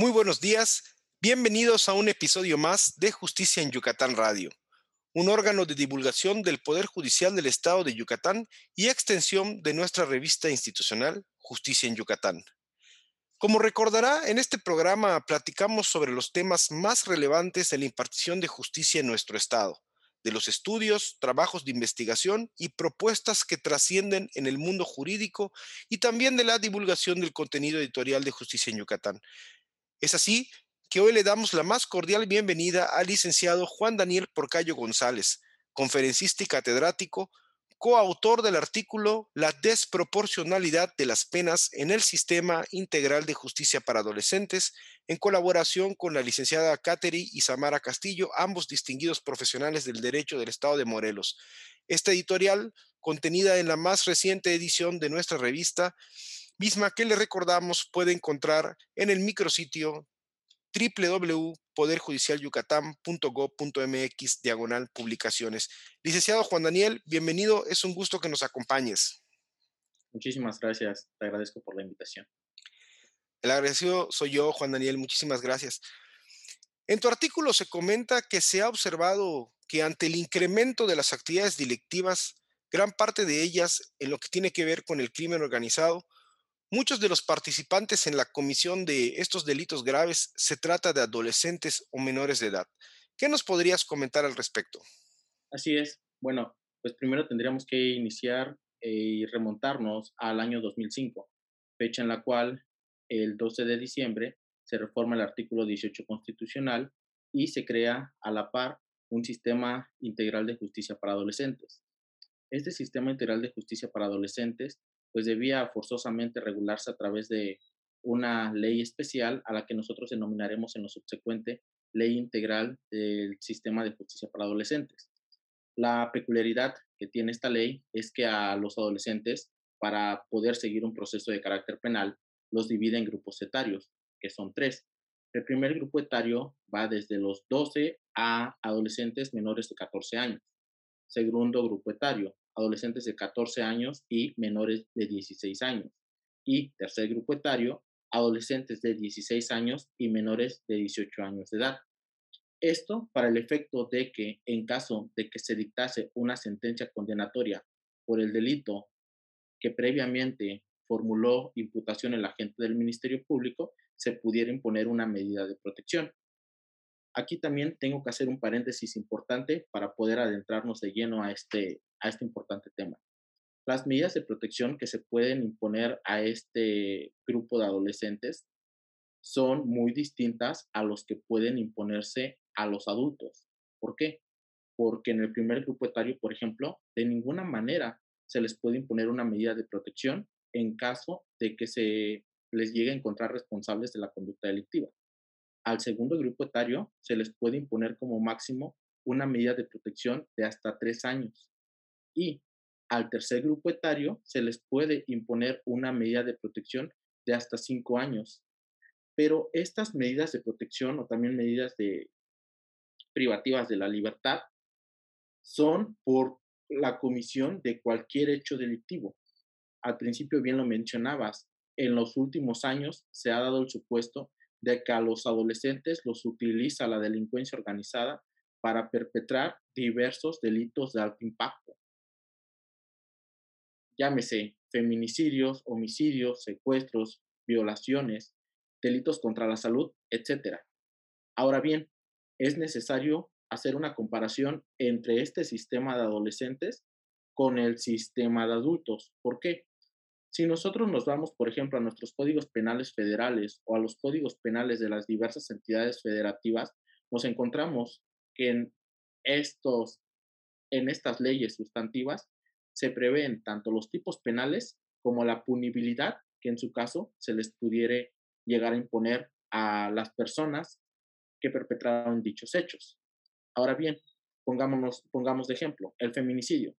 Muy buenos días, bienvenidos a un episodio más de Justicia en Yucatán Radio, un órgano de divulgación del Poder Judicial del Estado de Yucatán y extensión de nuestra revista institucional Justicia en Yucatán. Como recordará, en este programa platicamos sobre los temas más relevantes en la impartición de justicia en nuestro Estado, de los estudios, trabajos de investigación y propuestas que trascienden en el mundo jurídico y también de la divulgación del contenido editorial de Justicia en Yucatán. Es así que hoy le damos la más cordial bienvenida al licenciado Juan Daniel Porcayo González, conferencista y catedrático, coautor del artículo La desproporcionalidad de las penas en el sistema integral de justicia para adolescentes, en colaboración con la licenciada Cateri y Samara Castillo, ambos distinguidos profesionales del derecho del Estado de Morelos. Esta editorial, contenida en la más reciente edición de nuestra revista, misma que le recordamos puede encontrar en el micrositio www.poderjudicialyucatán.gov.mx diagonal publicaciones. Licenciado Juan Daniel, bienvenido, es un gusto que nos acompañes. Muchísimas gracias, te agradezco por la invitación. El agradecido soy yo, Juan Daniel, muchísimas gracias. En tu artículo se comenta que se ha observado que ante el incremento de las actividades delictivas, gran parte de ellas en lo que tiene que ver con el crimen organizado, Muchos de los participantes en la comisión de estos delitos graves se trata de adolescentes o menores de edad. ¿Qué nos podrías comentar al respecto? Así es. Bueno, pues primero tendríamos que iniciar eh, y remontarnos al año 2005, fecha en la cual el 12 de diciembre se reforma el artículo 18 constitucional y se crea a la par un sistema integral de justicia para adolescentes. Este sistema integral de justicia para adolescentes pues debía forzosamente regularse a través de una ley especial a la que nosotros denominaremos en lo subsecuente Ley Integral del Sistema de Justicia para Adolescentes. La peculiaridad que tiene esta ley es que a los adolescentes, para poder seguir un proceso de carácter penal, los divide en grupos etarios, que son tres. El primer grupo etario va desde los 12 a adolescentes menores de 14 años. Segundo grupo etario adolescentes de 14 años y menores de 16 años. Y tercer grupo etario, adolescentes de 16 años y menores de 18 años de edad. Esto para el efecto de que en caso de que se dictase una sentencia condenatoria por el delito que previamente formuló imputación el agente del Ministerio Público, se pudiera imponer una medida de protección. Aquí también tengo que hacer un paréntesis importante para poder adentrarnos de lleno a este, a este importante tema. Las medidas de protección que se pueden imponer a este grupo de adolescentes son muy distintas a los que pueden imponerse a los adultos. ¿Por qué? Porque en el primer grupo etario, por ejemplo, de ninguna manera se les puede imponer una medida de protección en caso de que se les llegue a encontrar responsables de la conducta delictiva. Al segundo grupo etario se les puede imponer como máximo una medida de protección de hasta tres años y al tercer grupo etario se les puede imponer una medida de protección de hasta cinco años. Pero estas medidas de protección o también medidas de privativas de la libertad son por la comisión de cualquier hecho delictivo. Al principio bien lo mencionabas, en los últimos años se ha dado el supuesto de que a los adolescentes los utiliza la delincuencia organizada para perpetrar diversos delitos de alto impacto llámese feminicidios, homicidios, secuestros, violaciones, delitos contra la salud, etc. Ahora bien, es necesario hacer una comparación entre este sistema de adolescentes con el sistema de adultos. ¿Por qué? Si nosotros nos vamos, por ejemplo, a nuestros códigos penales federales o a los códigos penales de las diversas entidades federativas, nos encontramos que en, estos, en estas leyes sustantivas se prevén tanto los tipos penales como la punibilidad que en su caso se les pudiera llegar a imponer a las personas que perpetraron dichos hechos. Ahora bien, pongámonos, pongamos de ejemplo el feminicidio.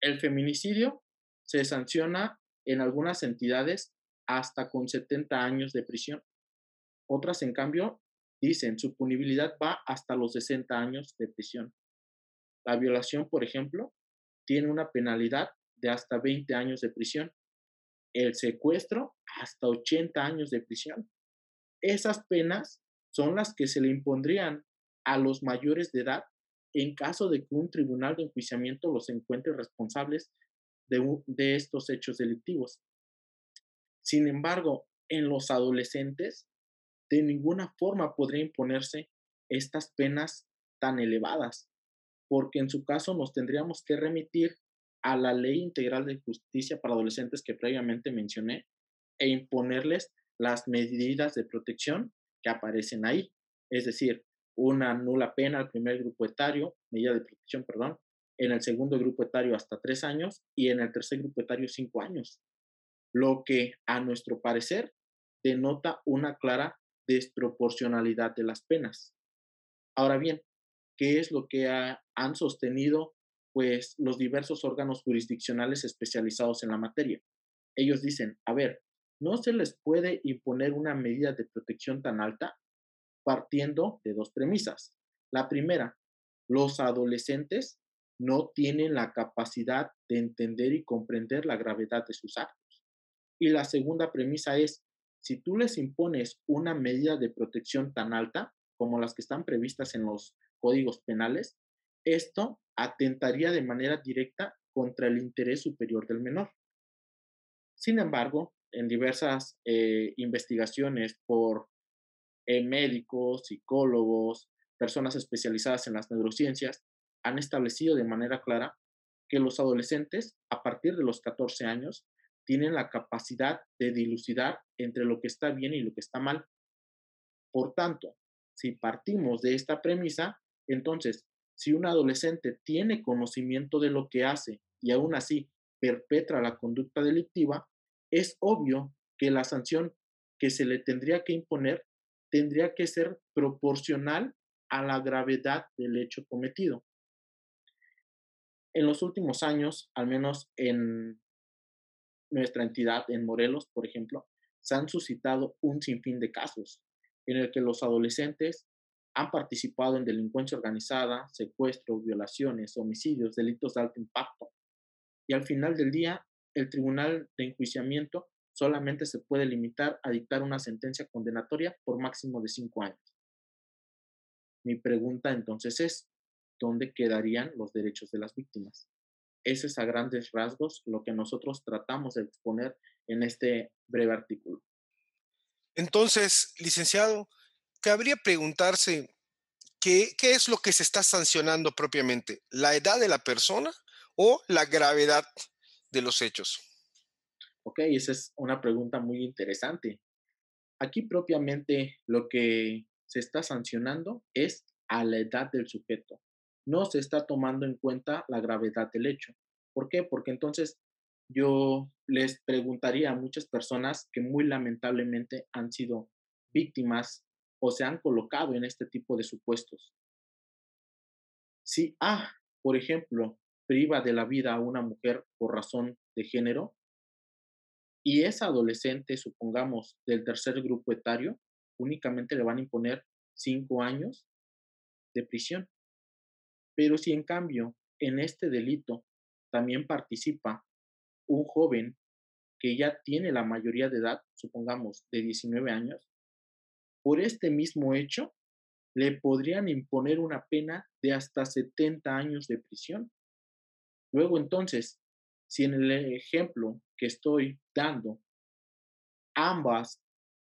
El feminicidio se sanciona en algunas entidades hasta con 70 años de prisión. Otras, en cambio, dicen su punibilidad va hasta los 60 años de prisión. La violación, por ejemplo, tiene una penalidad de hasta 20 años de prisión. El secuestro, hasta 80 años de prisión. esas penas son las que se le impondrían a los mayores de edad en caso de que un tribunal de enjuiciamiento los encuentre responsables de, de estos hechos delictivos. Sin embargo, en los adolescentes, de ninguna forma podría imponerse estas penas tan elevadas, porque en su caso nos tendríamos que remitir a la Ley Integral de Justicia para Adolescentes que previamente mencioné e imponerles las medidas de protección que aparecen ahí. Es decir, una nula pena al primer grupo etario, medida de protección, perdón, en el segundo grupo etario hasta tres años y en el tercer grupo etario cinco años, lo que a nuestro parecer denota una clara desproporcionalidad de las penas. Ahora bien, ¿qué es lo que han sostenido pues los diversos órganos jurisdiccionales especializados en la materia? Ellos dicen, a ver, no se les puede imponer una medida de protección tan alta partiendo de dos premisas. La primera, los adolescentes no tienen la capacidad de entender y comprender la gravedad de sus actos. Y la segunda premisa es, si tú les impones una medida de protección tan alta como las que están previstas en los códigos penales, esto atentaría de manera directa contra el interés superior del menor. Sin embargo, en diversas eh, investigaciones por eh, médicos, psicólogos, personas especializadas en las neurociencias, han establecido de manera clara que los adolescentes, a partir de los 14 años, tienen la capacidad de dilucidar entre lo que está bien y lo que está mal. Por tanto, si partimos de esta premisa, entonces, si un adolescente tiene conocimiento de lo que hace y aún así perpetra la conducta delictiva, es obvio que la sanción que se le tendría que imponer tendría que ser proporcional a la gravedad del hecho cometido. En los últimos años, al menos en nuestra entidad, en Morelos, por ejemplo, se han suscitado un sinfín de casos en el que los adolescentes han participado en delincuencia organizada, secuestro, violaciones, homicidios, delitos de alto impacto. Y al final del día, el tribunal de enjuiciamiento solamente se puede limitar a dictar una sentencia condenatoria por máximo de cinco años. Mi pregunta entonces es, ¿dónde quedarían los derechos de las víctimas? Ese es a grandes rasgos lo que nosotros tratamos de exponer en este breve artículo. Entonces, licenciado, cabría preguntarse qué, qué es lo que se está sancionando propiamente, la edad de la persona o la gravedad de los hechos? Ok, esa es una pregunta muy interesante. Aquí propiamente lo que se está sancionando es a la edad del sujeto. No se está tomando en cuenta la gravedad del hecho. ¿Por qué? Porque entonces yo les preguntaría a muchas personas que muy lamentablemente han sido víctimas o se han colocado en este tipo de supuestos. Si A, por ejemplo, priva de la vida a una mujer por razón de género y es adolescente, supongamos, del tercer grupo etario, únicamente le van a imponer cinco años de prisión. Pero si en cambio en este delito también participa un joven que ya tiene la mayoría de edad, supongamos de 19 años, por este mismo hecho le podrían imponer una pena de hasta 70 años de prisión. Luego entonces, si en el ejemplo que estoy dando, ambas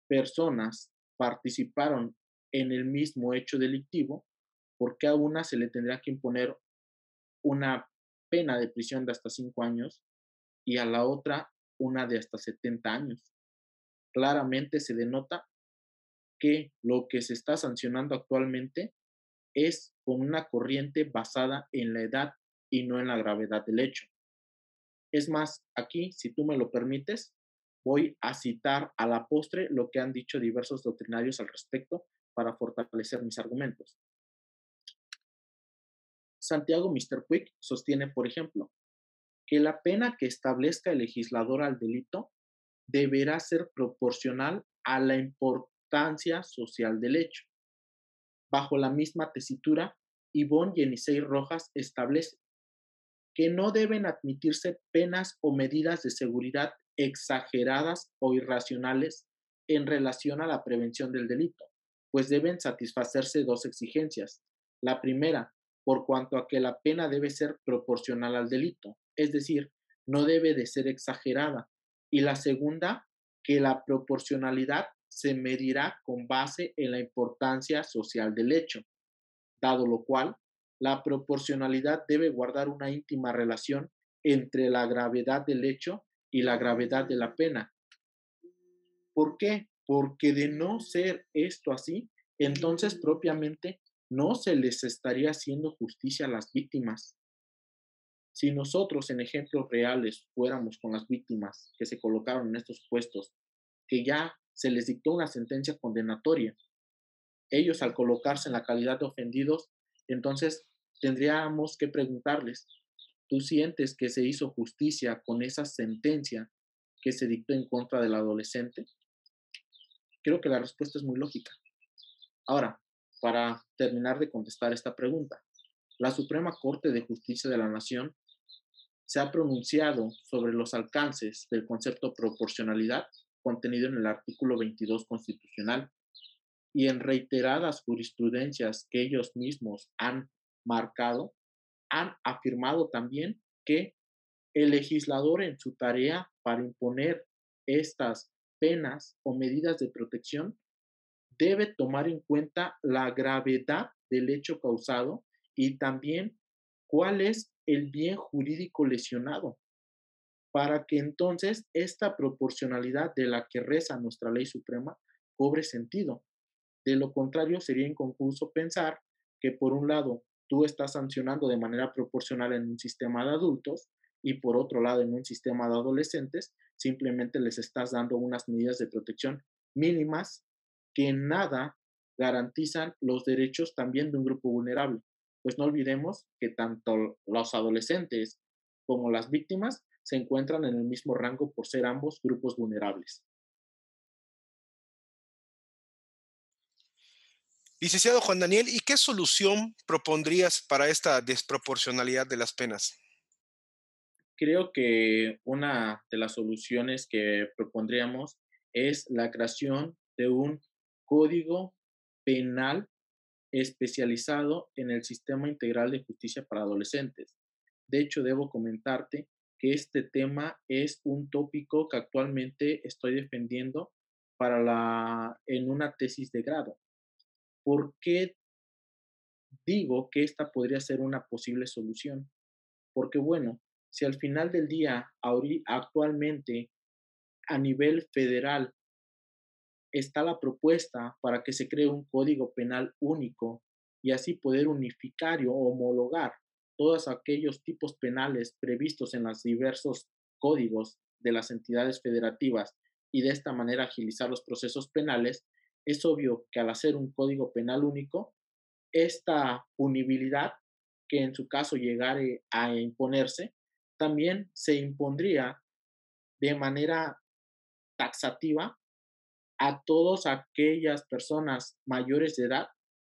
personas participaron en el mismo hecho delictivo, ¿por qué a una se le tendría que imponer una pena de prisión de hasta cinco años y a la otra una de hasta 70 años? Claramente se denota que lo que se está sancionando actualmente es con una corriente basada en la edad y no en la gravedad del hecho. Es más, aquí, si tú me lo permites, voy a citar a la postre lo que han dicho diversos doctrinarios al respecto para fortalecer mis argumentos. Santiago Mr. Quick sostiene, por ejemplo, que la pena que establezca el legislador al delito deberá ser proporcional a la importancia social del hecho. Bajo la misma tesitura, Ivonne Yenisei Rojas establece que no deben admitirse penas o medidas de seguridad exageradas o irracionales en relación a la prevención del delito, pues deben satisfacerse dos exigencias. La primera, por cuanto a que la pena debe ser proporcional al delito, es decir, no debe de ser exagerada. Y la segunda, que la proporcionalidad se medirá con base en la importancia social del hecho, dado lo cual la proporcionalidad debe guardar una íntima relación entre la gravedad del hecho y la gravedad de la pena. ¿Por qué? Porque de no ser esto así, entonces propiamente no se les estaría haciendo justicia a las víctimas. Si nosotros en ejemplos reales fuéramos con las víctimas que se colocaron en estos puestos, que ya se les dictó una sentencia condenatoria, ellos al colocarse en la calidad de ofendidos, entonces tendríamos que preguntarles, ¿tú sientes que se hizo justicia con esa sentencia que se dictó en contra del adolescente? Creo que la respuesta es muy lógica. Ahora, para terminar de contestar esta pregunta, la Suprema Corte de Justicia de la Nación se ha pronunciado sobre los alcances del concepto proporcionalidad contenido en el artículo 22 constitucional y en reiteradas jurisprudencias que ellos mismos han marcado, han afirmado también que el legislador en su tarea para imponer estas penas o medidas de protección debe tomar en cuenta la gravedad del hecho causado y también cuál es el bien jurídico lesionado, para que entonces esta proporcionalidad de la que reza nuestra ley suprema cobre sentido. De lo contrario, sería inconcluso pensar que por un lado tú estás sancionando de manera proporcional en un sistema de adultos y por otro lado en un sistema de adolescentes, simplemente les estás dando unas medidas de protección mínimas que en nada garantizan los derechos también de un grupo vulnerable. Pues no olvidemos que tanto los adolescentes como las víctimas se encuentran en el mismo rango por ser ambos grupos vulnerables. Licenciado Juan Daniel, ¿y qué solución propondrías para esta desproporcionalidad de las penas? Creo que una de las soluciones que propondríamos es la creación de un código penal especializado en el sistema integral de justicia para adolescentes. De hecho, debo comentarte que este tema es un tópico que actualmente estoy defendiendo para la, en una tesis de grado. ¿Por qué digo que esta podría ser una posible solución? Porque bueno, si al final del día, actualmente, a nivel federal, está la propuesta para que se cree un código penal único y así poder unificar o homologar todos aquellos tipos penales previstos en los diversos códigos de las entidades federativas y de esta manera agilizar los procesos penales, es obvio que al hacer un código penal único, esta punibilidad que en su caso llegare a imponerse, también se impondría de manera taxativa a todas aquellas personas mayores de edad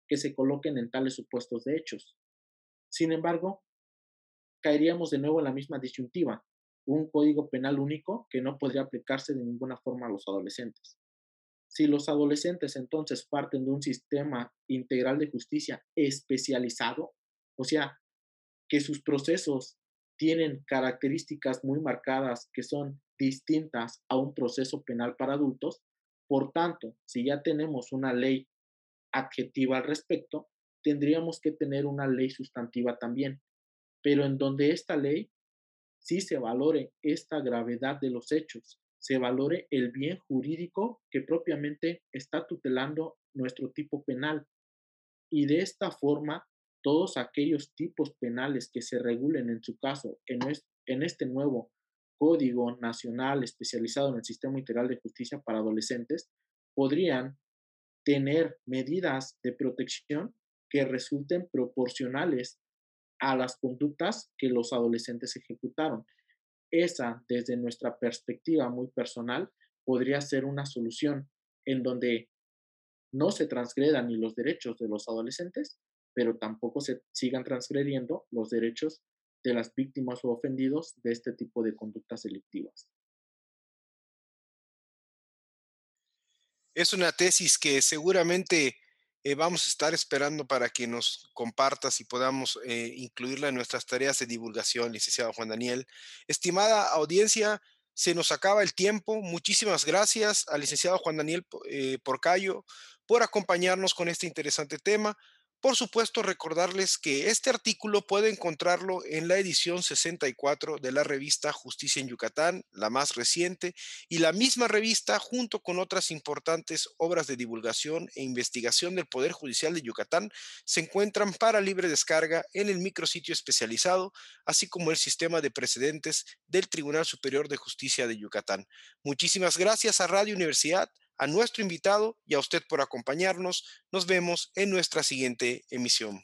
que se coloquen en tales supuestos de hechos. Sin embargo, caeríamos de nuevo en la misma disyuntiva, un código penal único que no podría aplicarse de ninguna forma a los adolescentes. Si los adolescentes entonces parten de un sistema integral de justicia especializado, o sea, que sus procesos tienen características muy marcadas que son distintas a un proceso penal para adultos, por tanto, si ya tenemos una ley adjetiva al respecto, tendríamos que tener una ley sustantiva también, pero en donde esta ley sí se valore esta gravedad de los hechos, se valore el bien jurídico que propiamente está tutelando nuestro tipo penal. Y de esta forma, todos aquellos tipos penales que se regulen en su caso en, este nuevo Código Nacional especializado en el Sistema Integral de Justicia para Adolescentes podrían tener medidas de protección que resulten proporcionales a las conductas que los adolescentes ejecutaron. Esa, desde nuestra perspectiva muy personal, podría ser una solución en donde no se transgredan ni los derechos de los adolescentes, pero tampoco se sigan transgrediendo los derechos de las víctimas o ofendidos de este tipo de conductas delictivas. Es una tesis que seguramente eh, vamos a estar esperando para que nos compartas y podamos eh, incluirla en nuestras tareas de divulgación, licenciado Juan Daniel. Estimada audiencia, se nos acaba el tiempo. Muchísimas gracias al licenciado Juan Daniel eh, Porcayo por acompañarnos con este interesante tema. Por supuesto, recordarles que este artículo puede encontrarlo en la edición 64 de la revista Justicia en Yucatán, la más reciente, y la misma revista, junto con otras importantes obras de divulgación e investigación del Poder Judicial de Yucatán, se encuentran para libre descarga en el micrositio especializado, así como el sistema de precedentes del Tribunal Superior de Justicia de Yucatán. Muchísimas gracias a Radio Universidad a nuestro invitado y a usted por acompañarnos. Nos vemos en nuestra siguiente emisión.